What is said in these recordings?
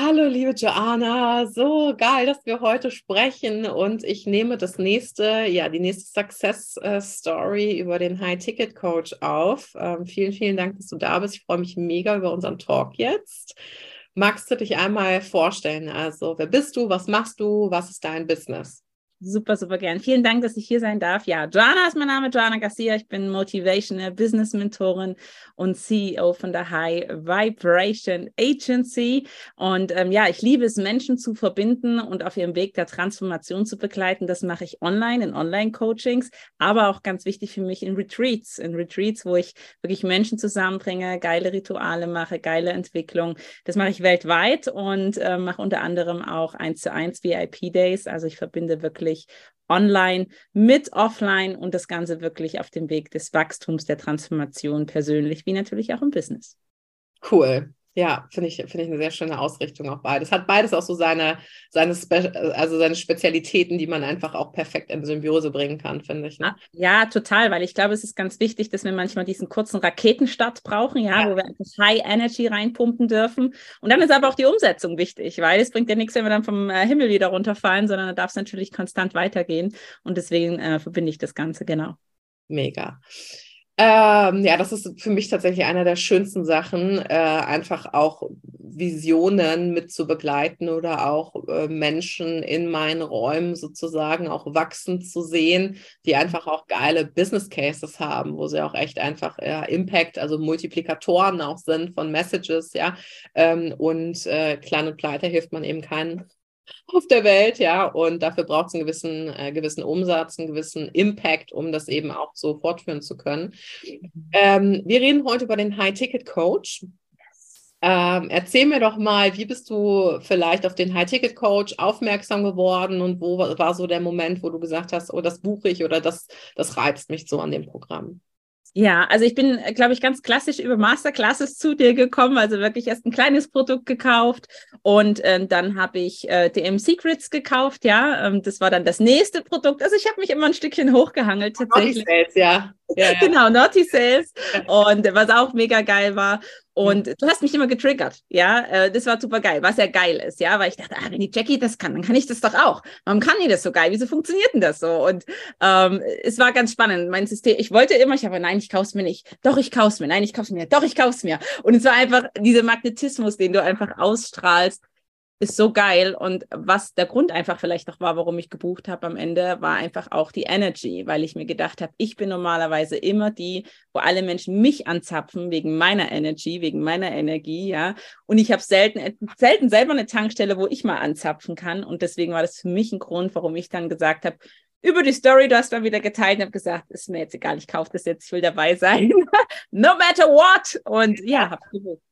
Hallo, liebe Joanna, so geil, dass wir heute sprechen und ich nehme das nächste, ja, die nächste Success äh, Story über den High Ticket Coach auf. Ähm, vielen, vielen Dank, dass du da bist. Ich freue mich mega über unseren Talk jetzt. Magst du dich einmal vorstellen? Also, wer bist du? Was machst du? Was ist dein Business? Super, super gern. Vielen Dank, dass ich hier sein darf. Ja, Joanna ist mein Name, Joanna Garcia. Ich bin Motivational Business Mentorin und CEO von der High Vibration Agency. Und ähm, ja, ich liebe es, Menschen zu verbinden und auf ihrem Weg der Transformation zu begleiten. Das mache ich online, in Online-Coachings, aber auch ganz wichtig für mich in Retreats. In Retreats, wo ich wirklich Menschen zusammenbringe, geile Rituale mache, geile Entwicklung. Das mache ich weltweit und äh, mache unter anderem auch eins zu eins VIP Days. Also ich verbinde wirklich wirklich online mit offline und das Ganze wirklich auf dem Weg des Wachstums, der Transformation persönlich, wie natürlich auch im Business. Cool. Ja, finde ich, finde ich eine sehr schöne Ausrichtung auf beides. Hat beides auch so seine, seine, Spe also seine Spezialitäten, die man einfach auch perfekt in Symbiose bringen kann, finde ich. Ne? Ja, total, weil ich glaube, es ist ganz wichtig, dass wir manchmal diesen kurzen Raketenstart brauchen, ja, ja. wo wir einfach High Energy reinpumpen dürfen. Und dann ist aber auch die Umsetzung wichtig, weil es bringt ja nichts, wenn wir dann vom äh, Himmel wieder runterfallen, sondern da darf es natürlich konstant weitergehen. Und deswegen äh, verbinde ich das Ganze genau. Mega. Ähm, ja, das ist für mich tatsächlich einer der schönsten Sachen, äh, einfach auch Visionen mit zu begleiten oder auch äh, Menschen in meinen Räumen sozusagen auch wachsen zu sehen, die einfach auch geile Business Cases haben, wo sie auch echt einfach äh, Impact, also Multiplikatoren auch sind von Messages, ja. Ähm, und äh, klein und pleite hilft man eben keinen auf der Welt, ja, und dafür braucht es einen gewissen, äh, gewissen Umsatz, einen gewissen Impact, um das eben auch so fortführen zu können. Ähm, wir reden heute über den High-Ticket-Coach. Ähm, erzähl mir doch mal, wie bist du vielleicht auf den High-Ticket-Coach aufmerksam geworden und wo war so der Moment, wo du gesagt hast, oh, das buche ich oder das, das reizt mich so an dem Programm? Ja, also ich bin, glaube ich, ganz klassisch über Masterclasses zu dir gekommen, also wirklich erst ein kleines Produkt gekauft und ähm, dann habe ich äh, DM Secrets gekauft, ja, ähm, das war dann das nächste Produkt. Also ich habe mich immer ein Stückchen hochgehangelt tatsächlich. Sales, ja. Ja, ja. genau, Naughty Sales und was auch mega geil war, und du hast mich immer getriggert, ja. Äh, das war super geil, was ja geil ist, ja, weil ich dachte, ah, wenn die Jackie das kann, dann kann ich das doch auch. Warum kann die das so geil? Wieso funktioniert denn das so? Und ähm, es war ganz spannend. Mein System, ich wollte immer, ich habe, nein, ich kauf's mir nicht. Doch, ich kauf's mir. Nein, ich kauf's mir. Doch, ich kauf's mir. Und es war einfach dieser Magnetismus, den du einfach ausstrahlst, ist so geil. Und was der Grund einfach vielleicht noch war, warum ich gebucht habe am Ende, war einfach auch die Energy, weil ich mir gedacht habe, ich bin normalerweise immer die, wo alle Menschen mich anzapfen wegen meiner Energy, wegen meiner Energie, ja. Und ich habe selten, selten selber eine Tankstelle, wo ich mal anzapfen kann. Und deswegen war das für mich ein Grund, warum ich dann gesagt habe, über die Story, du hast mal wieder geteilt und habe gesagt, ist mir jetzt egal, ich kaufe das jetzt, ich will dabei sein. no matter what. Und ja, habe gebucht.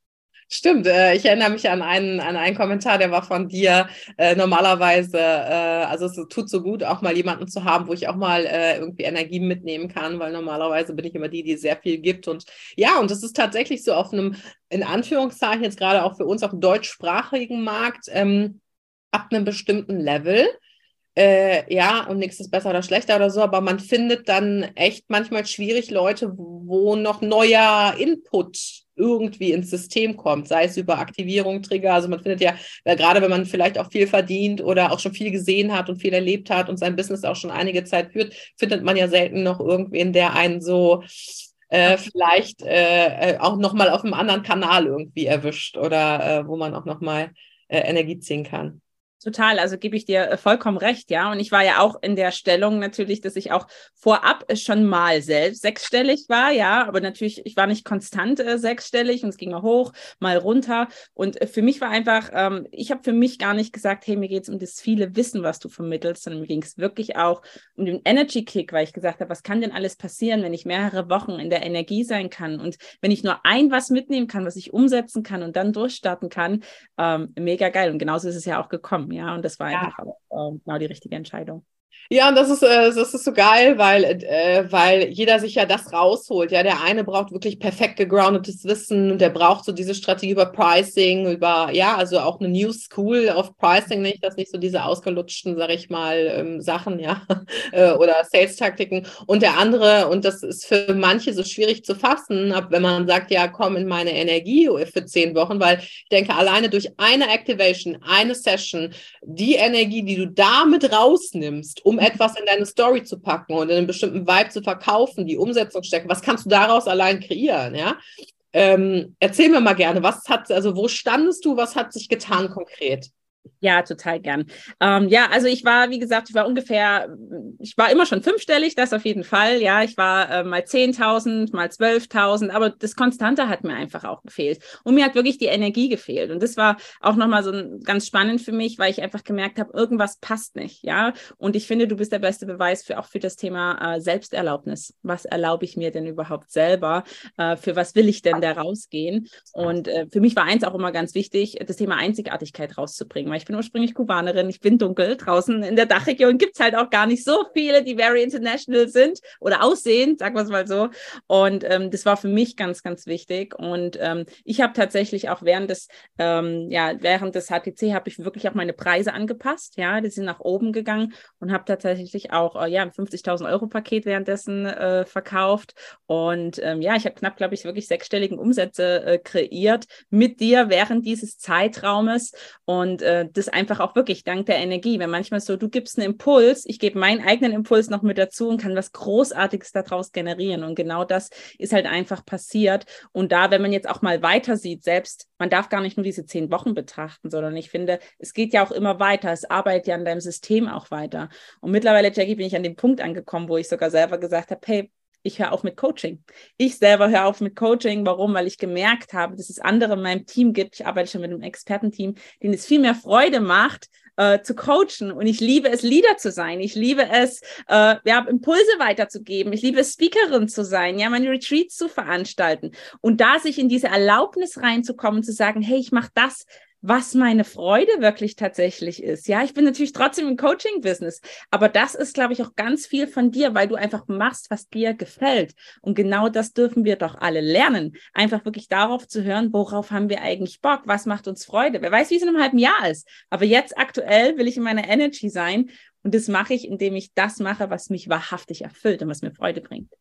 Stimmt, äh, ich erinnere mich an einen, an einen Kommentar, der war von dir. Äh, normalerweise, äh, also es tut so gut, auch mal jemanden zu haben, wo ich auch mal irgendwie Energie mitnehmen kann, weil normalerweise bin ich immer die, die sehr viel gibt. Und ja, und das ist tatsächlich so auf einem, in Anführungszeichen, jetzt gerade auch für uns auf dem deutschsprachigen Markt, ähm, ab einem bestimmten Level. Äh, ja, und nichts ist besser oder schlechter oder so, aber man findet dann echt manchmal schwierig Leute, wo noch neuer Input irgendwie ins System kommt, sei es über Aktivierung, Trigger. Also man findet ja, gerade wenn man vielleicht auch viel verdient oder auch schon viel gesehen hat und viel erlebt hat und sein Business auch schon einige Zeit führt, findet man ja selten noch irgendwen, der einen so äh, vielleicht äh, äh auch nochmal auf einem anderen Kanal irgendwie erwischt oder äh, wo man auch nochmal äh, Energie ziehen kann. Total, also gebe ich dir äh, vollkommen recht, ja. Und ich war ja auch in der Stellung natürlich, dass ich auch vorab schon mal selbst sechsstellig war, ja, aber natürlich, ich war nicht konstant äh, sechsstellig und es ging mal hoch, mal runter. Und äh, für mich war einfach, ähm, ich habe für mich gar nicht gesagt, hey, mir geht es um das viele Wissen, was du vermittelst, sondern mir ging es wirklich auch um den Energy Kick, weil ich gesagt habe, was kann denn alles passieren, wenn ich mehrere Wochen in der Energie sein kann und wenn ich nur ein was mitnehmen kann, was ich umsetzen kann und dann durchstarten kann, ähm, mega geil. Und genauso ist es ja auch gekommen, ja. Und das war ja. einfach auch, äh, genau die richtige Entscheidung. Ja, und das ist, äh, das ist so geil, weil, äh, weil jeder sich ja das rausholt. Ja, der eine braucht wirklich perfekt gegroundetes Wissen und der braucht so diese Strategie über Pricing, über, ja, also auch eine New School of Pricing, nicht, das nicht so diese ausgelutschten, sag ich mal, ähm, Sachen, ja, äh, oder Sales-Taktiken. Und der andere, und das ist für manche so schwierig zu fassen, wenn man sagt, ja, komm in meine Energie für zehn Wochen, weil ich denke, alleine durch eine Activation, eine Session, die Energie, die du damit rausnimmst, um etwas in deine Story zu packen und in einen bestimmten Vibe zu verkaufen, die Umsetzung stecken. Was kannst du daraus allein kreieren? Ja? Ähm, erzähl mir mal gerne, was hat, also wo standest du, was hat sich getan konkret? Ja, total gern. Ähm, ja, also ich war, wie gesagt, ich war ungefähr, ich war immer schon fünfstellig, das auf jeden Fall. Ja, ich war äh, mal 10.000, mal 12.000, aber das Konstante hat mir einfach auch gefehlt. Und mir hat wirklich die Energie gefehlt. Und das war auch nochmal so ganz spannend für mich, weil ich einfach gemerkt habe, irgendwas passt nicht. Ja, und ich finde, du bist der beste Beweis für auch für das Thema äh, Selbsterlaubnis. Was erlaube ich mir denn überhaupt selber? Äh, für was will ich denn da rausgehen? Und äh, für mich war eins auch immer ganz wichtig, das Thema Einzigartigkeit rauszubringen ich bin ursprünglich Kubanerin, ich bin dunkel. Draußen in der Dachregion gibt es halt auch gar nicht so viele, die very international sind oder aussehen, sagen wir es mal so. Und ähm, das war für mich ganz, ganz wichtig. Und ähm, ich habe tatsächlich auch während des, ähm, ja, während des HTC habe ich wirklich auch meine Preise angepasst. Ja, die sind nach oben gegangen und habe tatsächlich auch äh, ja, ein 50.000 Euro Paket währenddessen äh, verkauft. Und ähm, ja, ich habe knapp, glaube ich, wirklich sechsstelligen Umsätze äh, kreiert mit dir während dieses Zeitraumes. Und äh, das einfach auch wirklich dank der Energie. Wenn manchmal so, du gibst einen Impuls, ich gebe meinen eigenen Impuls noch mit dazu und kann was Großartiges daraus generieren. Und genau das ist halt einfach passiert. Und da, wenn man jetzt auch mal weiter sieht, selbst, man darf gar nicht nur diese zehn Wochen betrachten, sondern ich finde, es geht ja auch immer weiter. Es arbeitet ja an deinem System auch weiter. Und mittlerweile, Jackie, bin ich an dem Punkt angekommen, wo ich sogar selber gesagt habe, hey, ich höre auf mit Coaching. Ich selber höre auf mit Coaching. Warum? Weil ich gemerkt habe, dass es andere in meinem Team gibt. Ich arbeite schon mit einem Expertenteam, denen es viel mehr Freude macht, äh, zu coachen. Und ich liebe es, Leader zu sein. Ich liebe es, äh, ja, Impulse weiterzugeben. Ich liebe es, Speakerin zu sein, ja, meine Retreats zu veranstalten. Und da sich in diese Erlaubnis reinzukommen, zu sagen, hey, ich mache das, was meine Freude wirklich tatsächlich ist. Ja, ich bin natürlich trotzdem im Coaching-Business, aber das ist, glaube ich, auch ganz viel von dir, weil du einfach machst, was dir gefällt. Und genau das dürfen wir doch alle lernen. Einfach wirklich darauf zu hören, worauf haben wir eigentlich Bock? Was macht uns Freude? Wer weiß, wie es in einem halben Jahr ist. Aber jetzt aktuell will ich in meiner Energy sein. Und das mache ich, indem ich das mache, was mich wahrhaftig erfüllt und was mir Freude bringt.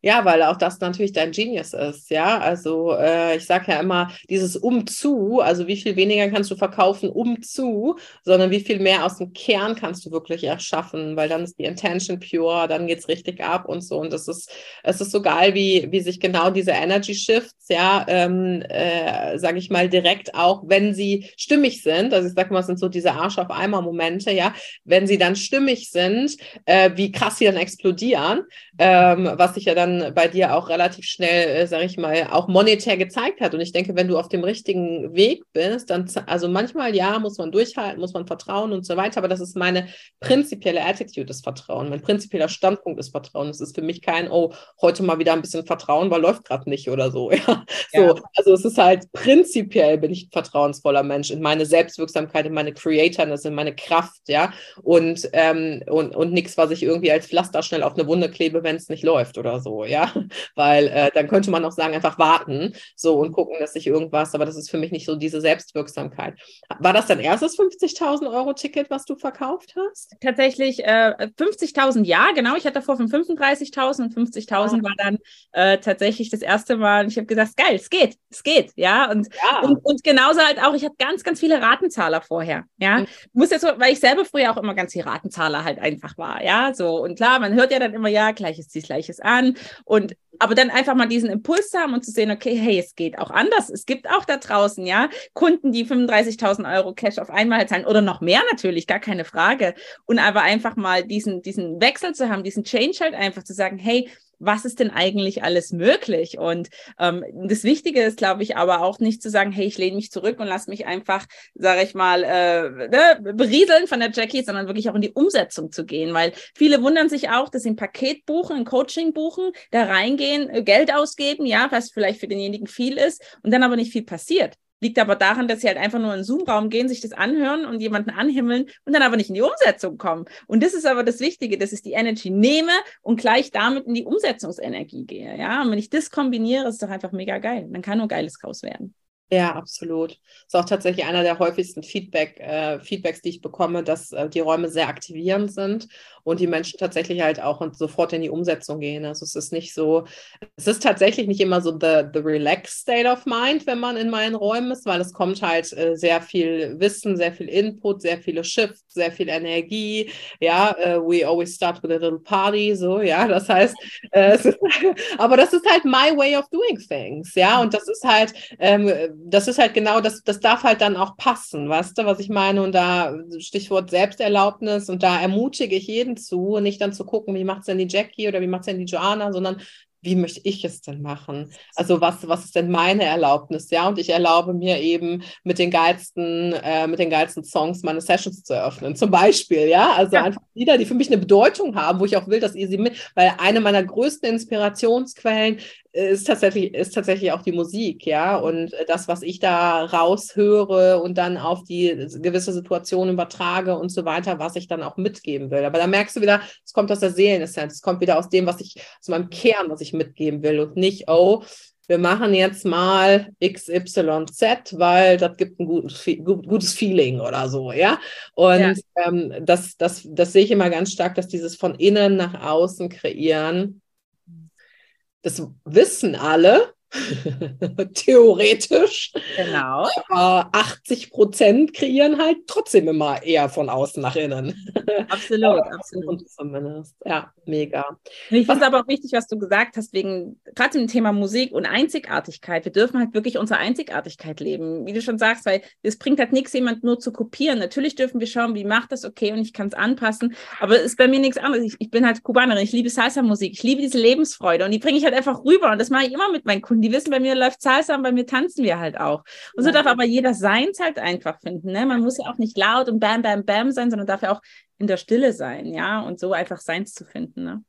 Ja, weil auch das natürlich dein Genius ist, ja. Also äh, ich sage ja immer, dieses Umzu, also wie viel weniger kannst du verkaufen umzu, sondern wie viel mehr aus dem Kern kannst du wirklich erschaffen, weil dann ist die Intention pure, dann geht es richtig ab und so. Und das ist, es ist so geil, wie, wie sich genau diese Energy Shifts, ja, ähm, äh, sage ich mal, direkt auch, wenn sie stimmig sind, also ich sage mal, es sind so diese Arsch auf einmal Momente, ja, wenn sie dann stimmig sind, äh, wie krass sie dann explodieren, ähm, was sich ja dann bei dir auch relativ schnell, äh, sage ich mal, auch monetär gezeigt hat. Und ich denke, wenn du auf dem richtigen Weg bist, dann, also manchmal ja, muss man durchhalten, muss man vertrauen und so weiter, aber das ist meine prinzipielle Attitude des Vertrauen. Mein prinzipieller Standpunkt ist Vertrauen. Es ist für mich kein, oh, heute mal wieder ein bisschen Vertrauen, weil läuft gerade nicht oder so. Ja. So, ja. also es ist halt prinzipiell bin ich ein vertrauensvoller Mensch in meine Selbstwirksamkeit, in meine Creatorness, in meine Kraft, ja. Und, ähm, und, und nichts, was ich irgendwie als Pflaster schnell auf eine Wunde klebe, wenn es nicht läuft oder so, ja, weil äh, dann könnte man auch sagen, einfach warten, so und gucken, dass sich irgendwas, aber das ist für mich nicht so diese Selbstwirksamkeit. War das dein erstes 50.000 Euro Ticket, was du verkauft hast? Tatsächlich äh, 50.000, ja, genau. Ich hatte davor von 35.000 und 50.000 ah. war dann äh, tatsächlich das erste Mal. Ich habe gesagt, geil, es geht, es geht, ja. Und, ja. und, und genauso halt auch, ich hatte ganz, ganz viele Ratenzahler vorher, ja. Mhm. Muss jetzt so, weil ich selber früher auch immer ganz viel Ratenzahler halt einfach war, ja. So und klar, man hört ja dann immer, ja, gleiches zieht gleiches an kann. Und aber dann einfach mal diesen Impuls zu haben und zu sehen, okay, hey, es geht auch anders. Es gibt auch da draußen, ja, Kunden, die 35.000 Euro Cash auf einmal zahlen oder noch mehr natürlich, gar keine Frage. Und aber einfach mal diesen, diesen Wechsel zu haben, diesen Change halt einfach zu sagen, hey, was ist denn eigentlich alles möglich? Und ähm, das Wichtige ist, glaube ich, aber auch nicht zu sagen, hey, ich lehne mich zurück und lasse mich einfach, sage ich mal, äh, ne, berieseln von der Jackie, sondern wirklich auch in die Umsetzung zu gehen, weil viele wundern sich auch, dass sie ein Paket buchen, ein Coaching buchen, da reingehen, äh, Geld ausgeben, ja, was vielleicht für denjenigen viel ist und dann aber nicht viel passiert. Liegt aber daran, dass sie halt einfach nur in den Zoom-Raum gehen, sich das anhören und jemanden anhimmeln und dann aber nicht in die Umsetzung kommen. Und das ist aber das Wichtige, dass ich die Energy nehme und gleich damit in die Umsetzungsenergie gehe. Ja, und wenn ich das kombiniere, ist doch einfach mega geil. Dann kann nur Geiles draus werden. Ja, absolut. Ist auch tatsächlich einer der häufigsten Feedback, äh, Feedbacks, die ich bekomme, dass äh, die Räume sehr aktivierend sind und die Menschen tatsächlich halt auch und sofort in die Umsetzung gehen. Also es ist nicht so, es ist tatsächlich nicht immer so the, the relaxed state of mind, wenn man in meinen Räumen ist, weil es kommt halt äh, sehr viel Wissen, sehr viel Input, sehr viele Shifts, sehr viel Energie. Ja, uh, we always start with a little party, so, ja, das heißt, äh, ist, aber das ist halt my way of doing things, ja, und das ist halt, ähm, das ist halt genau, das, das darf halt dann auch passen, weißt du, was ich meine? Und da Stichwort Selbsterlaubnis und da ermutige ich jeden zu, nicht dann zu gucken, wie macht es denn die Jackie oder wie macht es denn die Joanna, sondern wie möchte ich es denn machen? Also was, was ist denn meine Erlaubnis? Ja, und ich erlaube mir eben mit den geilsten, äh, mit den geilsten Songs meine Sessions zu eröffnen, zum Beispiel, ja. Also ja. einfach Lieder, die für mich eine Bedeutung haben, wo ich auch will, dass ihr sie mit, weil eine meiner größten Inspirationsquellen ist tatsächlich, ist tatsächlich auch die Musik, ja. Und das, was ich da raushöre und dann auf die gewisse Situation übertrage und so weiter, was ich dann auch mitgeben will. Aber da merkst du wieder, es kommt aus der Seelenessenz, es kommt wieder aus dem, was ich, aus meinem Kern, was ich mitgeben will und nicht, oh, wir machen jetzt mal XYZ, weil das gibt ein gutes, gutes Feeling oder so, ja. Und ja. Ähm, das, das, das sehe ich immer ganz stark, dass dieses von innen nach außen kreieren das wissen alle, theoretisch. Genau. Aber 80 Prozent kreieren halt trotzdem immer eher von außen nach innen. Absolut, absolut. Zumindest. Ja, mega. Ich finde es aber auch wichtig, was du gesagt hast, wegen gerade dem Thema Musik und Einzigartigkeit. Wir dürfen halt wirklich unsere Einzigartigkeit leben, wie du schon sagst, weil es bringt halt nichts, jemand nur zu kopieren. Natürlich dürfen wir schauen, wie macht das okay und ich kann es anpassen, aber es ist bei mir nichts anderes. Ich, ich bin halt Kubanerin, ich liebe Salsa-Musik, ich liebe diese Lebensfreude und die bringe ich halt einfach rüber und das mache ich immer mit meinen Kunden die wissen, bei mir läuft Salsa und bei mir tanzen wir halt auch. Und so darf aber jeder seins halt einfach finden. Ne? Man muss ja auch nicht laut und bam, bam, bam sein, sondern darf ja auch in der Stille sein, ja, und so einfach seins zu finden. Ne?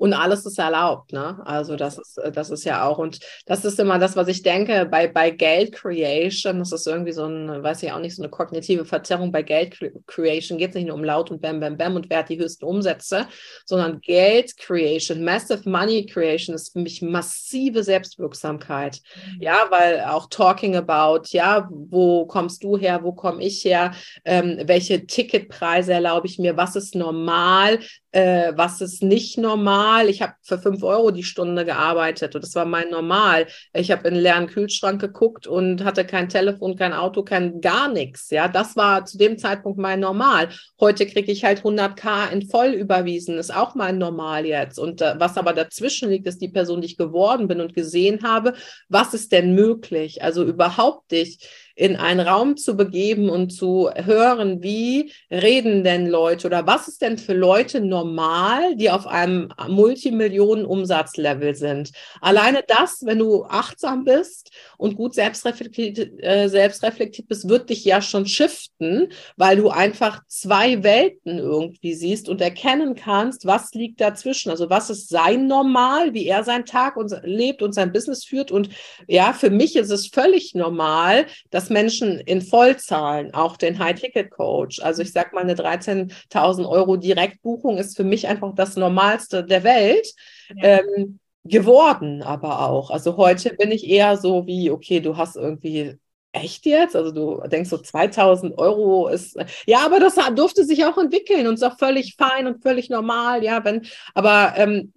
Und alles ist erlaubt, ne? Also das ist, das ist ja auch, und das ist immer das, was ich denke, bei, bei Geld Creation, das ist irgendwie so ein, weiß ich auch nicht, so eine kognitive Verzerrung. Bei Geld Creation geht es nicht nur um laut und bam, bam, bam und wer hat die höchsten Umsätze, sondern Geld Creation, Massive Money Creation ist für mich massive Selbstwirksamkeit. Mhm. Ja, weil auch talking about, ja, wo kommst du her, wo komme ich her, ähm, welche Ticketpreise erlaube ich mir, was ist normal, äh, was ist nicht normal. Ich habe für fünf Euro die Stunde gearbeitet und das war mein Normal. Ich habe in einen leeren Kühlschrank geguckt und hatte kein Telefon, kein Auto, kein gar nichts. Ja, das war zu dem Zeitpunkt mein Normal. Heute kriege ich halt 100k in voll überwiesen, ist auch mein Normal jetzt. Und äh, was aber dazwischen liegt, ist die Person, die ich geworden bin und gesehen habe, was ist denn möglich? Also überhaupt nicht in einen Raum zu begeben und zu hören, wie reden denn Leute oder was ist denn für Leute normal, die auf einem Multimillionen-Umsatzlevel sind. Alleine das, wenn du achtsam bist und gut selbstreflektiert, äh, selbstreflektiert bist, wird dich ja schon shiften, weil du einfach zwei Welten irgendwie siehst und erkennen kannst, was liegt dazwischen. Also was ist sein Normal, wie er seinen Tag und, lebt und sein Business führt. Und ja, für mich ist es völlig normal, dass Menschen in Vollzahlen auch den High-Ticket-Coach, also ich sage mal eine 13.000 Euro Direktbuchung ist für mich einfach das Normalste der Welt. Ja. Ähm, geworden aber auch. Also heute bin ich eher so wie, okay, du hast irgendwie Echt jetzt? Also du denkst so 2000 Euro ist, ja, aber das durfte sich auch entwickeln und ist auch völlig fein und völlig normal, ja, wenn, aber ähm,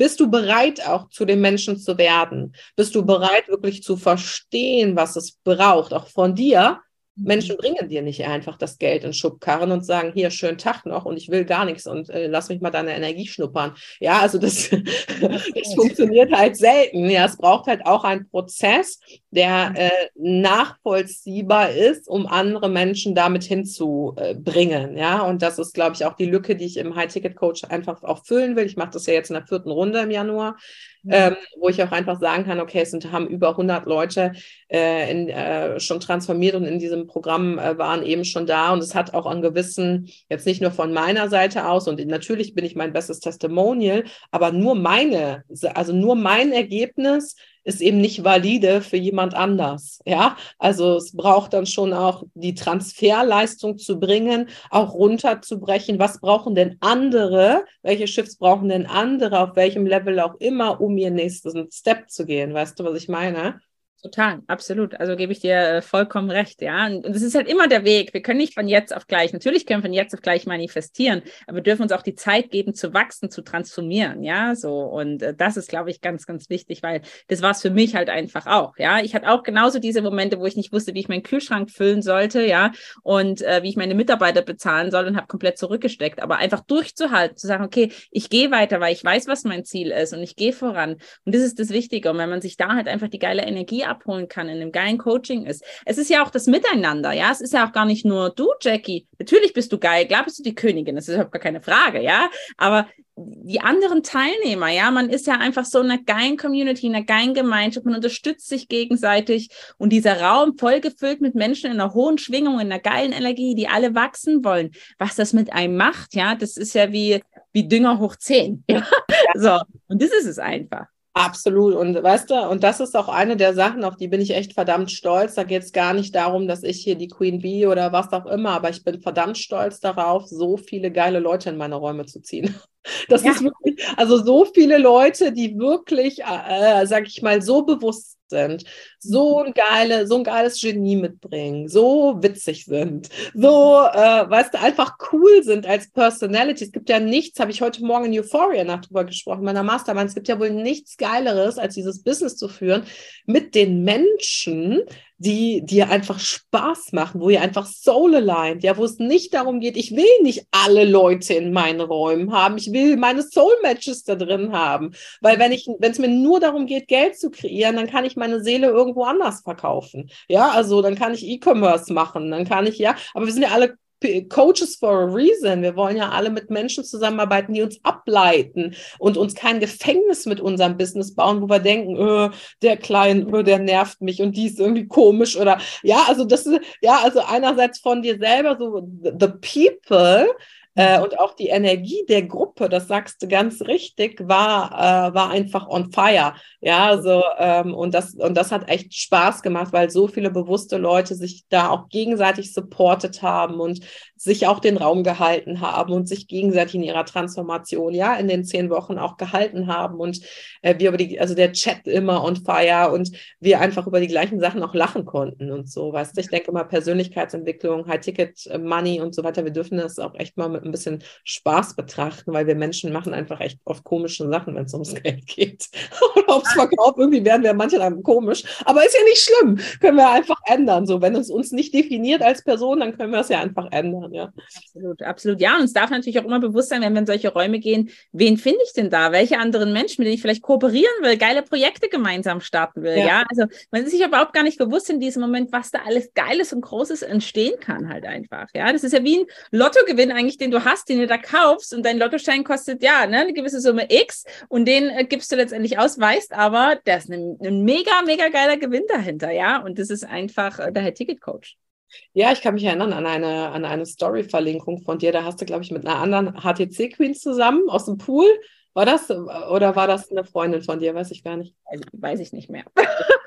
bist du bereit, auch zu den Menschen zu werden? Bist du bereit, wirklich zu verstehen, was es braucht, auch von dir, Mhm. Menschen bringen dir nicht einfach das Geld in Schubkarren und sagen, hier, schönen Tag noch und ich will gar nichts und äh, lass mich mal deine Energie schnuppern. Ja, also das, das funktioniert halt selten. Ja, es braucht halt auch einen Prozess, der mhm. äh, nachvollziehbar ist, um andere Menschen damit hinzubringen. Ja, und das ist, glaube ich, auch die Lücke, die ich im High-Ticket-Coach einfach auch füllen will. Ich mache das ja jetzt in der vierten Runde im Januar. Mhm. Ähm, wo ich auch einfach sagen kann, okay, es sind, haben über 100 Leute äh, in, äh, schon transformiert und in diesem Programm äh, waren eben schon da und es hat auch einen gewissen, jetzt nicht nur von meiner Seite aus und natürlich bin ich mein bestes Testimonial, aber nur meine, also nur mein Ergebnis ist eben nicht valide für jemand anders. Ja, also es braucht dann schon auch die Transferleistung zu bringen, auch runterzubrechen. Was brauchen denn andere? Welche Shifts brauchen denn andere? Auf welchem Level auch immer, um ihren nächsten Step zu gehen? Weißt du, was ich meine? Total, absolut. Also gebe ich dir äh, vollkommen recht, ja. Und es ist halt immer der Weg. Wir können nicht von jetzt auf gleich, natürlich können wir von jetzt auf gleich manifestieren, aber wir dürfen uns auch die Zeit geben, zu wachsen, zu transformieren, ja. So. Und äh, das ist, glaube ich, ganz, ganz wichtig, weil das war es für mich halt einfach auch, ja. Ich hatte auch genauso diese Momente, wo ich nicht wusste, wie ich meinen Kühlschrank füllen sollte, ja, und äh, wie ich meine Mitarbeiter bezahlen soll und habe komplett zurückgesteckt. Aber einfach durchzuhalten, zu sagen, okay, ich gehe weiter, weil ich weiß, was mein Ziel ist und ich gehe voran. Und das ist das Wichtige. Und wenn man sich da halt einfach die geile Energie abholen kann, in einem geilen Coaching ist. Es ist ja auch das Miteinander, ja. Es ist ja auch gar nicht nur du, Jackie. Natürlich bist du geil, klar bist du die Königin, das ist überhaupt gar keine Frage, ja. Aber die anderen Teilnehmer, ja, man ist ja einfach so in einer geilen Community, in einer geilen Gemeinschaft, man unterstützt sich gegenseitig und dieser Raum voll gefüllt mit Menschen in einer hohen Schwingung, in einer geilen Energie, die alle wachsen wollen. Was das mit einem macht, ja, das ist ja wie, wie Dünger hoch zehn, ja. So. Und das ist es einfach. Absolut. Und weißt du, und das ist auch eine der Sachen, auf die bin ich echt verdammt stolz. Da geht es gar nicht darum, dass ich hier die Queen Bee oder was auch immer, aber ich bin verdammt stolz darauf, so viele geile Leute in meine Räume zu ziehen. Das ja. ist wirklich, also so viele Leute, die wirklich, äh, sag ich mal, so bewusst sind, so ein, geile, so ein geiles Genie mitbringen, so witzig sind, so, äh, weißt du, einfach cool sind als Personality. Es gibt ja nichts, habe ich heute Morgen in Euphoria nach drüber gesprochen, meiner Mastermind, es gibt ja wohl nichts Geileres, als dieses Business zu führen mit den Menschen, die dir einfach Spaß machen, wo ihr einfach soul aligned, ja, wo es nicht darum geht, ich will nicht alle Leute in meinen Räumen haben, ich will meine Soul Matches da drin haben, weil wenn ich, wenn es mir nur darum geht, Geld zu kreieren, dann kann ich meine Seele irgendwo anders verkaufen, ja, also dann kann ich E-Commerce machen, dann kann ich, ja, aber wir sind ja alle Coaches for a reason. Wir wollen ja alle mit Menschen zusammenarbeiten, die uns ableiten und uns kein Gefängnis mit unserem Business bauen, wo wir denken, öh, der Client, öh, der nervt mich und die ist irgendwie komisch oder ja, also das ist ja, also einerseits von dir selber so the people äh, und auch die Energie der Gruppe, das sagst du ganz richtig, war, äh, war einfach on fire. Ja, so, ähm, und, das, und das hat echt Spaß gemacht, weil so viele bewusste Leute sich da auch gegenseitig supportet haben und sich auch den Raum gehalten haben und sich gegenseitig in ihrer Transformation, ja, in den zehn Wochen auch gehalten haben. Und äh, wir über die, also der Chat immer on fire und wir einfach über die gleichen Sachen auch lachen konnten und so, weißt du, ich denke mal Persönlichkeitsentwicklung, High-Ticket, äh, Money und so weiter, wir dürfen das auch echt mal mit ein bisschen Spaß betrachten, weil wir Menschen machen einfach echt oft komische Sachen, wenn es ums Geld geht. Oder ums Verkauf, irgendwie werden wir manche dann komisch, aber ist ja nicht schlimm, können wir einfach ändern, so, wenn es uns nicht definiert als Person, dann können wir es ja einfach ändern ja. Absolut, absolut. Ja, und es darf natürlich auch immer bewusst sein, wenn wir in solche Räume gehen, wen finde ich denn da? Welche anderen Menschen, mit denen ich vielleicht kooperieren will, geile Projekte gemeinsam starten will, ja. ja? Also man ist sich überhaupt gar nicht bewusst in diesem Moment, was da alles Geiles und Großes entstehen kann halt einfach, ja. Das ist ja wie ein Lottogewinn eigentlich, den du hast, den du da kaufst und dein Lottoschein kostet, ja, ne, eine gewisse Summe X und den äh, gibst du letztendlich aus, weißt aber, da ist ein, ein mega, mega geiler Gewinn dahinter, ja. Und das ist einfach äh, der Ticket-Coach. Ja, ich kann mich erinnern an eine, an eine Story-Verlinkung von dir. Da hast du, glaube ich, mit einer anderen HTC-Queen zusammen aus dem Pool. War das oder war das eine Freundin von dir? Weiß ich gar nicht. Weiß ich nicht mehr.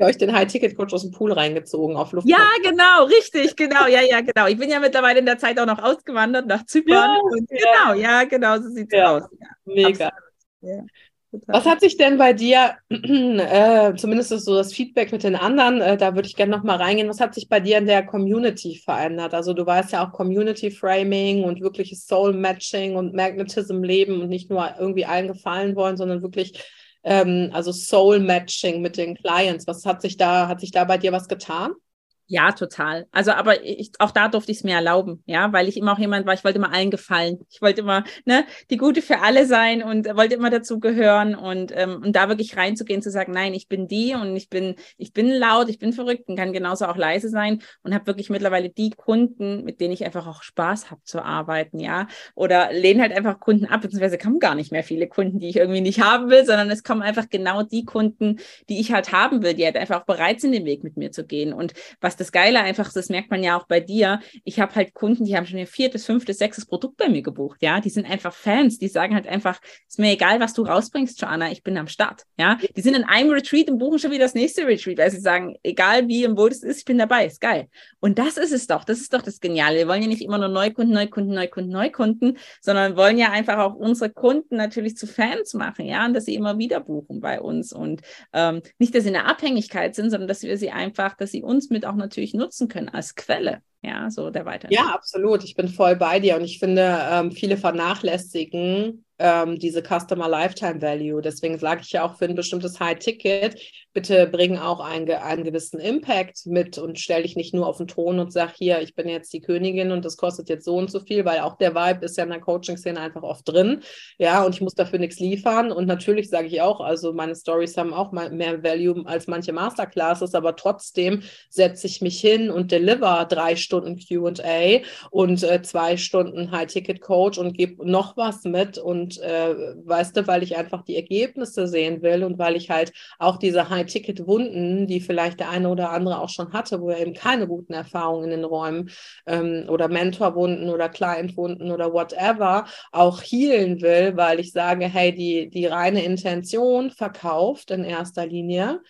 Ich euch den High-Ticket-Coach aus dem Pool reingezogen auf Luft. Ja, genau, richtig, genau, ja, ja, genau. Ich bin ja mittlerweile in der Zeit auch noch ausgewandert nach Zypern. Ja, und ja. Genau, ja, genau, so sieht es ja, aus. Mega. Was hat sich denn bei dir, äh, zumindest so das Feedback mit den anderen, äh, da würde ich gerne nochmal reingehen, was hat sich bei dir in der Community verändert? Also du weißt ja auch Community Framing und wirkliches Soul Matching und Magnetism leben und nicht nur irgendwie allen gefallen wollen, sondern wirklich ähm, also Soul Matching mit den Clients. Was hat sich da, hat sich da bei dir was getan? Ja, total. Also, aber ich, auch da durfte ich es mir erlauben, ja, weil ich immer auch jemand war, ich wollte immer allen gefallen. Ich wollte immer ne, die Gute für alle sein und wollte immer dazu gehören und, ähm, und da wirklich reinzugehen, zu sagen, nein, ich bin die und ich bin, ich bin laut, ich bin verrückt und kann genauso auch leise sein und habe wirklich mittlerweile die Kunden, mit denen ich einfach auch Spaß habe zu arbeiten, ja. Oder lehne halt einfach Kunden ab, beziehungsweise kommen gar nicht mehr viele Kunden, die ich irgendwie nicht haben will, sondern es kommen einfach genau die Kunden, die ich halt haben will, die halt einfach auch bereit sind, den Weg mit mir zu gehen. Und was das Geile einfach, das merkt man ja auch bei dir. Ich habe halt Kunden, die haben schon ihr viertes, fünftes, sechstes Produkt bei mir gebucht. Ja, die sind einfach Fans. Die sagen halt einfach, ist mir egal, was du rausbringst, Joanna, ich bin am Start. Ja, die sind in einem Retreat und buchen schon wieder das nächste Retreat, weil sie sagen, egal wie und wo das ist, ich bin dabei, ist geil. Und das ist es doch. Das ist doch das Geniale. Wir wollen ja nicht immer nur Neukunden, Neukunden, Neukunden, Neukunden, sondern wollen ja einfach auch unsere Kunden natürlich zu Fans machen, ja, und dass sie immer wieder buchen bei uns und ähm, nicht, dass sie in der Abhängigkeit sind, sondern dass wir sie einfach, dass sie uns mit auch natürlich nutzen können als Quelle, ja, so der Weiterentwicklung. Ja, absolut. Ich bin voll bei dir und ich finde, ähm, viele vernachlässigen ähm, diese Customer Lifetime Value. Deswegen sage ich ja auch für ein bestimmtes High-Ticket, bitte bring auch einen, einen gewissen Impact mit und stell dich nicht nur auf den Thron und sag hier, ich bin jetzt die Königin und das kostet jetzt so und so viel, weil auch der Vibe ist ja in der Coaching-Szene einfach oft drin. Ja, und ich muss dafür nichts liefern. Und natürlich sage ich auch, also meine Stories haben auch mehr Value als manche Masterclasses, aber trotzdem setze ich mich hin und deliver drei Stunden QA und äh, zwei Stunden High-Ticket-Coach und gebe noch was mit und und äh, weißt du, weil ich einfach die Ergebnisse sehen will und weil ich halt auch diese High-Ticket-Wunden, die vielleicht der eine oder andere auch schon hatte, wo er eben keine guten Erfahrungen in den Räumen ähm, oder Mentorwunden oder Client-Wunden oder whatever auch healen will, weil ich sage, hey, die, die reine Intention verkauft in erster Linie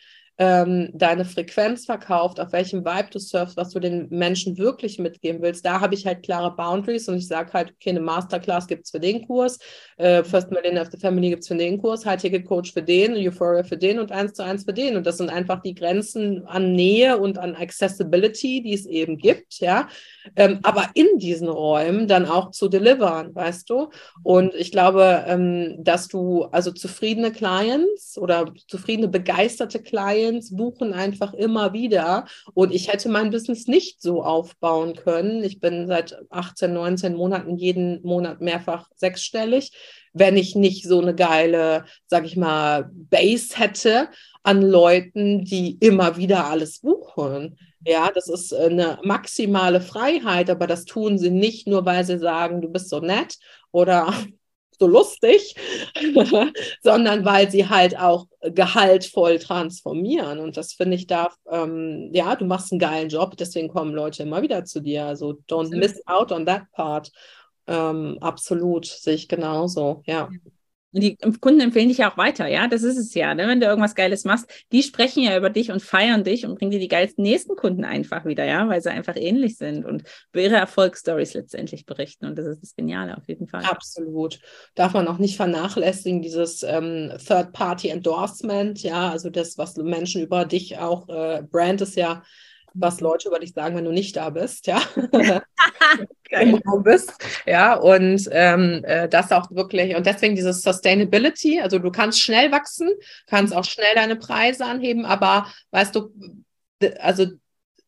ähm, deine Frequenz verkauft, auf welchem Vibe du surfst, was du den Menschen wirklich mitgeben willst. Da habe ich halt klare Boundaries und ich sage halt, okay, eine Masterclass gibt es für den Kurs, äh, First Millionaire of the Family gibt es für den Kurs, High Ticket Coach für den, Euphoria für den und eins zu eins für den. Und das sind einfach die Grenzen an Nähe und an Accessibility, die es eben gibt, ja. Ähm, aber in diesen Räumen dann auch zu delivern, weißt du? Und ich glaube, ähm, dass du also zufriedene Clients oder zufriedene, begeisterte Clients Clients buchen einfach immer wieder. Und ich hätte mein Business nicht so aufbauen können. Ich bin seit 18, 19 Monaten jeden Monat mehrfach sechsstellig, wenn ich nicht so eine geile, sag ich mal, Base hätte an Leuten, die immer wieder alles buchen. Ja, das ist eine maximale Freiheit, aber das tun sie nicht nur, weil sie sagen, du bist so nett oder so lustig, sondern weil sie halt auch gehaltvoll transformieren. Und das finde ich darf, ähm, ja, du machst einen geilen Job, deswegen kommen Leute immer wieder zu dir. Also don't miss out on that part. Ähm, absolut, sehe ich genauso, ja. Und die Kunden empfehlen dich ja auch weiter, ja, das ist es ja. Ne? Wenn du irgendwas Geiles machst, die sprechen ja über dich und feiern dich und bringen dir die geilsten nächsten Kunden einfach wieder, ja, weil sie einfach ähnlich sind und über ihre Erfolgsstories letztendlich berichten. Und das ist das Geniale auf jeden Fall. Absolut. Darf man auch nicht vernachlässigen, dieses ähm, Third-Party-Endorsement, ja, also das, was Menschen über dich auch, äh, Brand ist ja was Leute über dich sagen, wenn du nicht da bist, ja. Im Raum bist. Ja, und ähm, äh, das auch wirklich, und deswegen dieses Sustainability, also du kannst schnell wachsen, kannst auch schnell deine Preise anheben, aber weißt du, also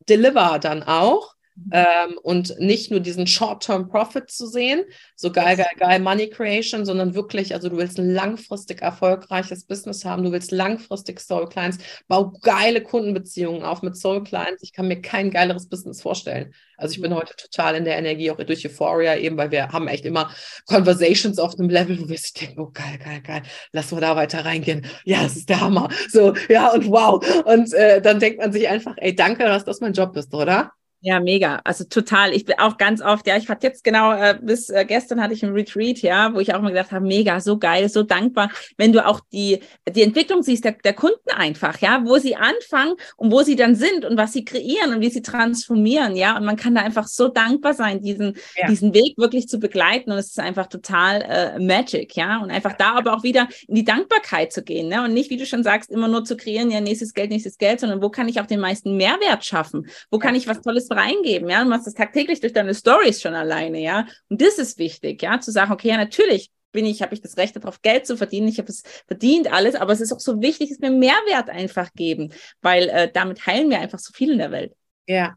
deliver dann auch. Mhm. Ähm, und nicht nur diesen Short-Term-Profit zu sehen, so geil, geil, geil Money Creation, sondern wirklich, also du willst ein langfristig erfolgreiches Business haben, du willst langfristig Soul Clients, bau geile Kundenbeziehungen auf mit Soul Clients. Ich kann mir kein geileres Business vorstellen. Also ich bin mhm. heute total in der Energie, auch durch Euphoria eben, weil wir haben echt immer Conversations auf einem Level, wo wir sich denken, oh geil, geil, geil, lass mal da weiter reingehen. Ja, das ist der Hammer. So, ja, und wow. Und äh, dann denkt man sich einfach, ey, danke, dass das mein Job ist, oder? Ja, mega. Also total. Ich bin auch ganz oft, ja, ich hatte jetzt genau, äh, bis äh, gestern hatte ich ein Retreat, ja, wo ich auch mal gedacht habe, mega, so geil, so dankbar, wenn du auch die, die Entwicklung siehst der, der Kunden einfach, ja, wo sie anfangen und wo sie dann sind und was sie kreieren und wie sie transformieren, ja. Und man kann da einfach so dankbar sein, diesen, ja. diesen Weg wirklich zu begleiten. Und es ist einfach total äh, Magic, ja. Und einfach da aber auch wieder in die Dankbarkeit zu gehen, ne? Und nicht, wie du schon sagst, immer nur zu kreieren, ja, nächstes Geld, nächstes Geld, sondern wo kann ich auch den meisten Mehrwert schaffen? Wo kann ich was Tolles reingeben, ja, du machst das tagtäglich durch deine Stories schon alleine, ja, und das ist wichtig, ja, zu sagen, okay, ja, natürlich bin ich, habe ich das Recht darauf, Geld zu verdienen, ich habe es verdient, alles, aber es ist auch so wichtig, dass wir Mehrwert einfach geben, weil äh, damit heilen wir einfach so viel in der Welt. Ja,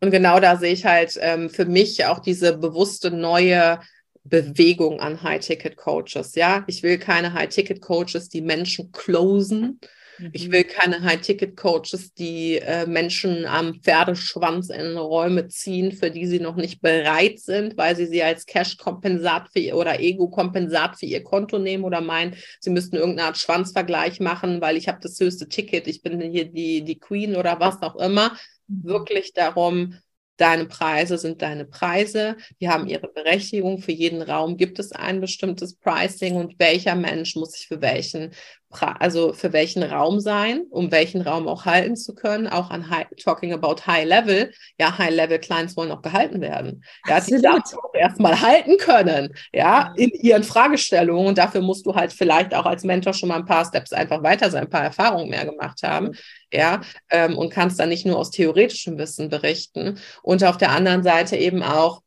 Und genau da sehe ich halt ähm, für mich auch diese bewusste neue Bewegung an High-Ticket-Coaches. Ja, ich will keine High-Ticket-Coaches, die Menschen closen. Mhm. Ich will keine High-Ticket-Coaches, die äh, Menschen am Pferdeschwanz in Räume ziehen, für die sie noch nicht bereit sind, weil sie sie als Cash-Kompensat oder Ego-Kompensat für ihr Konto nehmen oder meinen, sie müssten irgendeine Art Schwanzvergleich machen, weil ich habe das höchste Ticket, ich bin hier die, die Queen oder was auch immer. Mhm. Wirklich darum, Deine Preise sind deine Preise, die haben ihre Berechtigung. Für jeden Raum gibt es ein bestimmtes Pricing und welcher Mensch muss sich für welchen also für welchen Raum sein, um welchen Raum auch halten zu können, auch an high, talking about high level. Ja, high level Clients wollen auch gehalten werden. Ja, Absolut. die auch erstmal halten können, ja, in ihren Fragestellungen. Und dafür musst du halt vielleicht auch als Mentor schon mal ein paar Steps einfach weiter sein, ein paar Erfahrungen mehr gemacht haben. Ja, ähm, und kannst dann nicht nur aus theoretischem Wissen berichten. Und auf der anderen Seite eben auch,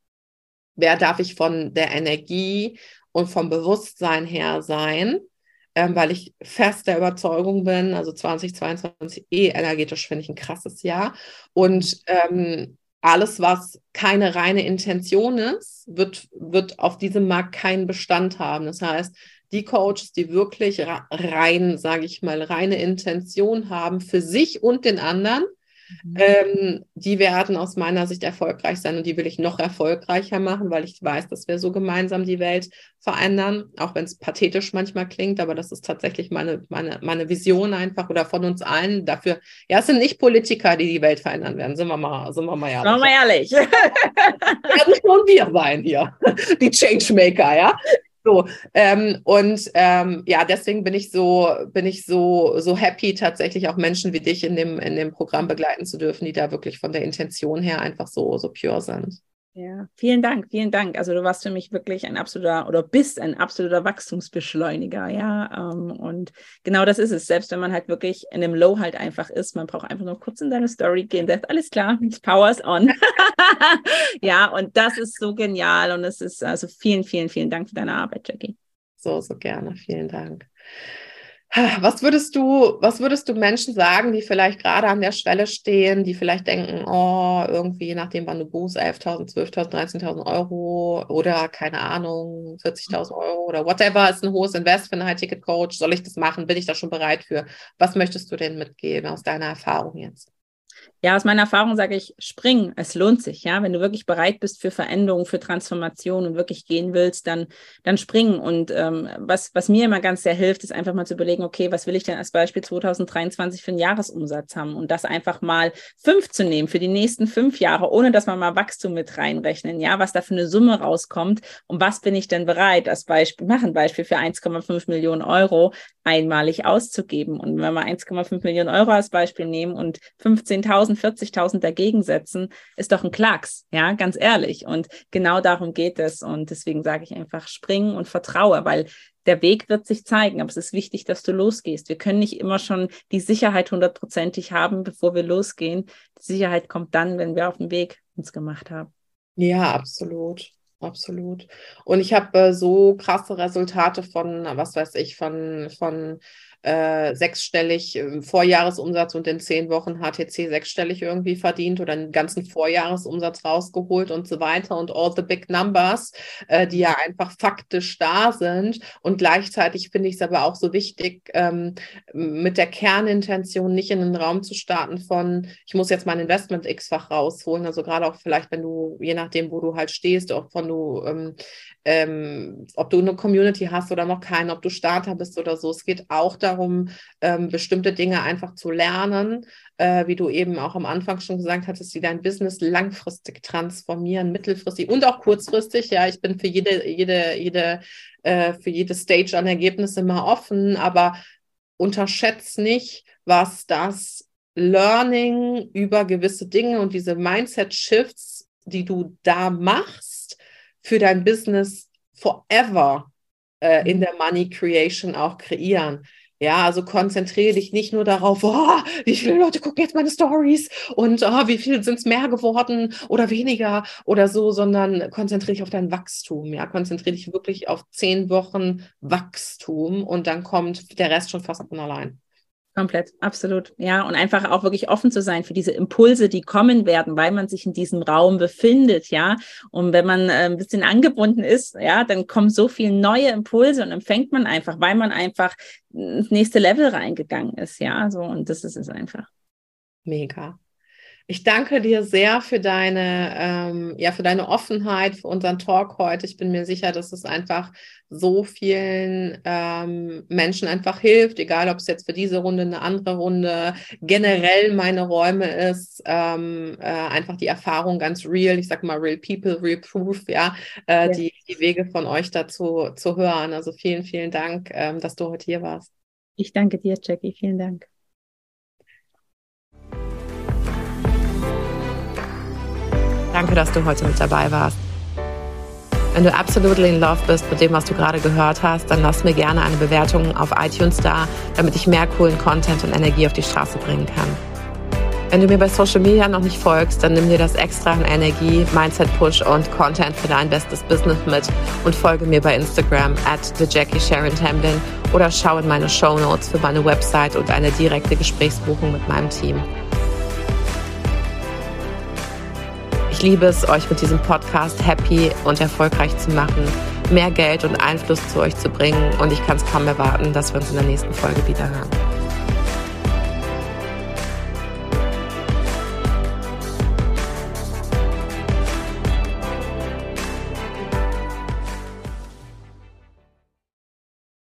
wer darf ich von der Energie und vom Bewusstsein her sein? ähm, weil ich fest der Überzeugung bin, also 2022 eh energetisch finde ich ein krasses Jahr. Und ähm, alles, was keine reine Intention ist, wird, wird auf diesem Markt keinen Bestand haben. Das heißt, die Coaches, die wirklich rein, sage ich mal, reine Intention haben für sich und den anderen, Mhm. Ähm, die werden aus meiner Sicht erfolgreich sein und die will ich noch erfolgreicher machen, weil ich weiß, dass wir so gemeinsam die Welt verändern, auch wenn es pathetisch manchmal klingt, aber das ist tatsächlich meine, meine, meine Vision einfach oder von uns allen dafür. Ja, es sind nicht Politiker, die die Welt verändern werden, sind wir mal, sind wir mal ehrlich. Sind wir ehrlich. werden schon wir sein hier, die Changemaker, ja. So, ähm, und ähm, ja, deswegen bin ich so, bin ich so, so happy, tatsächlich auch Menschen wie dich in dem, in dem Programm begleiten zu dürfen, die da wirklich von der Intention her einfach so, so pure sind. Ja, vielen Dank, vielen Dank. Also du warst für mich wirklich ein absoluter oder bist ein absoluter Wachstumsbeschleuniger, ja. Ähm, und genau das ist es. Selbst wenn man halt wirklich in einem Low halt einfach ist, man braucht einfach nur kurz in deine Story gehen, sagt, alles klar, Powers on. ja, und das ist so genial und es ist also vielen, vielen, vielen Dank für deine Arbeit, Jackie. So, so gerne. Vielen Dank. Was würdest du, was würdest du Menschen sagen, die vielleicht gerade an der Schwelle stehen, die vielleicht denken, oh, irgendwie, nachdem, wann du buchst, 11.000, 12.000, 13.000 Euro oder keine Ahnung, 40.000 Euro oder whatever ist ein hohes Invest für einen High-Ticket-Coach. Soll ich das machen? Bin ich da schon bereit für? Was möchtest du denn mitgeben aus deiner Erfahrung jetzt? Ja, aus meiner Erfahrung sage ich, spring, es lohnt sich, ja. Wenn du wirklich bereit bist für Veränderung, für Transformation und wirklich gehen willst, dann, dann spring. Und ähm, was, was mir immer ganz sehr hilft, ist einfach mal zu überlegen, okay, was will ich denn als Beispiel 2023 für einen Jahresumsatz haben? Und das einfach mal fünf zu nehmen für die nächsten fünf Jahre, ohne dass man mal Wachstum mit reinrechnen, ja, was da für eine Summe rauskommt und was bin ich denn bereit, als Beispiel, machen Beispiel für 1,5 Millionen Euro einmalig auszugeben. Und wenn wir 1,5 Millionen Euro als Beispiel nehmen und 15.000 40.000 dagegen setzen, ist doch ein Klacks, ja, ganz ehrlich. Und genau darum geht es. Und deswegen sage ich einfach, springen und vertraue, weil der Weg wird sich zeigen, aber es ist wichtig, dass du losgehst. Wir können nicht immer schon die Sicherheit hundertprozentig haben, bevor wir losgehen. Die Sicherheit kommt dann, wenn wir auf dem Weg uns gemacht haben. Ja, absolut. Absolut. Und ich habe äh, so krasse Resultate von, was weiß ich, von, von äh, sechsstellig Vorjahresumsatz und in zehn Wochen HTC sechsstellig irgendwie verdient oder einen ganzen Vorjahresumsatz rausgeholt und so weiter und all the big numbers, äh, die ja einfach faktisch da sind. Und gleichzeitig finde ich es aber auch so wichtig, ähm, mit der Kernintention nicht in den Raum zu starten von, ich muss jetzt mein Investment x-fach rausholen. Also gerade auch vielleicht, wenn du, je nachdem, wo du halt stehst, auch von du ähm, ähm, ob du eine Community hast oder noch keine, ob du Starter bist oder so. Es geht auch darum, ähm, bestimmte Dinge einfach zu lernen, äh, wie du eben auch am Anfang schon gesagt hattest, die dein Business langfristig transformieren, mittelfristig und auch kurzfristig. Ja, ich bin für jede, jede, jede, äh, für jede Stage an Ergebnisse immer offen, aber unterschätzt nicht, was das Learning über gewisse Dinge und diese Mindset-Shifts, die du da machst, für dein Business forever äh, in der Money Creation auch kreieren. Ja, also konzentriere dich nicht nur darauf, oh, wie viele Leute gucken jetzt meine Stories und oh, wie viel sind es mehr geworden oder weniger oder so, sondern konzentriere dich auf dein Wachstum. Ja, konzentriere dich wirklich auf zehn Wochen Wachstum und dann kommt der Rest schon fast von allein. Komplett, absolut. Ja, und einfach auch wirklich offen zu sein für diese Impulse, die kommen werden, weil man sich in diesem Raum befindet, ja. Und wenn man äh, ein bisschen angebunden ist, ja, dann kommen so viele neue Impulse und empfängt man einfach, weil man einfach ins nächste Level reingegangen ist, ja. So, und das ist es einfach. Mega. Ich danke dir sehr für deine, ähm, ja, für deine Offenheit, für unseren Talk heute. Ich bin mir sicher, dass es einfach so vielen ähm, Menschen einfach hilft, egal ob es jetzt für diese Runde, eine andere Runde, generell meine Räume ist, ähm, äh, einfach die Erfahrung ganz real, ich sag mal real people, real proof, ja, äh, ja. Die, die Wege von euch dazu zu hören. Also vielen, vielen Dank, ähm, dass du heute hier warst. Ich danke dir, Jackie. Vielen Dank. Danke, dass du heute mit dabei warst. Wenn du absolutely in love bist mit dem, was du gerade gehört hast, dann lass mir gerne eine Bewertung auf iTunes da, damit ich mehr coolen Content und Energie auf die Straße bringen kann. Wenn du mir bei Social Media noch nicht folgst, dann nimm dir das extra an Energie, Mindset Push und Content für dein bestes Business mit und folge mir bei Instagram at the Jackie Sharon Tamlin oder schau in meine Show Notes für meine Website und eine direkte Gesprächsbuchung mit meinem Team. Liebe es, euch mit diesem Podcast happy und erfolgreich zu machen, mehr Geld und Einfluss zu euch zu bringen und ich kann es kaum erwarten, dass wir uns in der nächsten Folge wieder hören.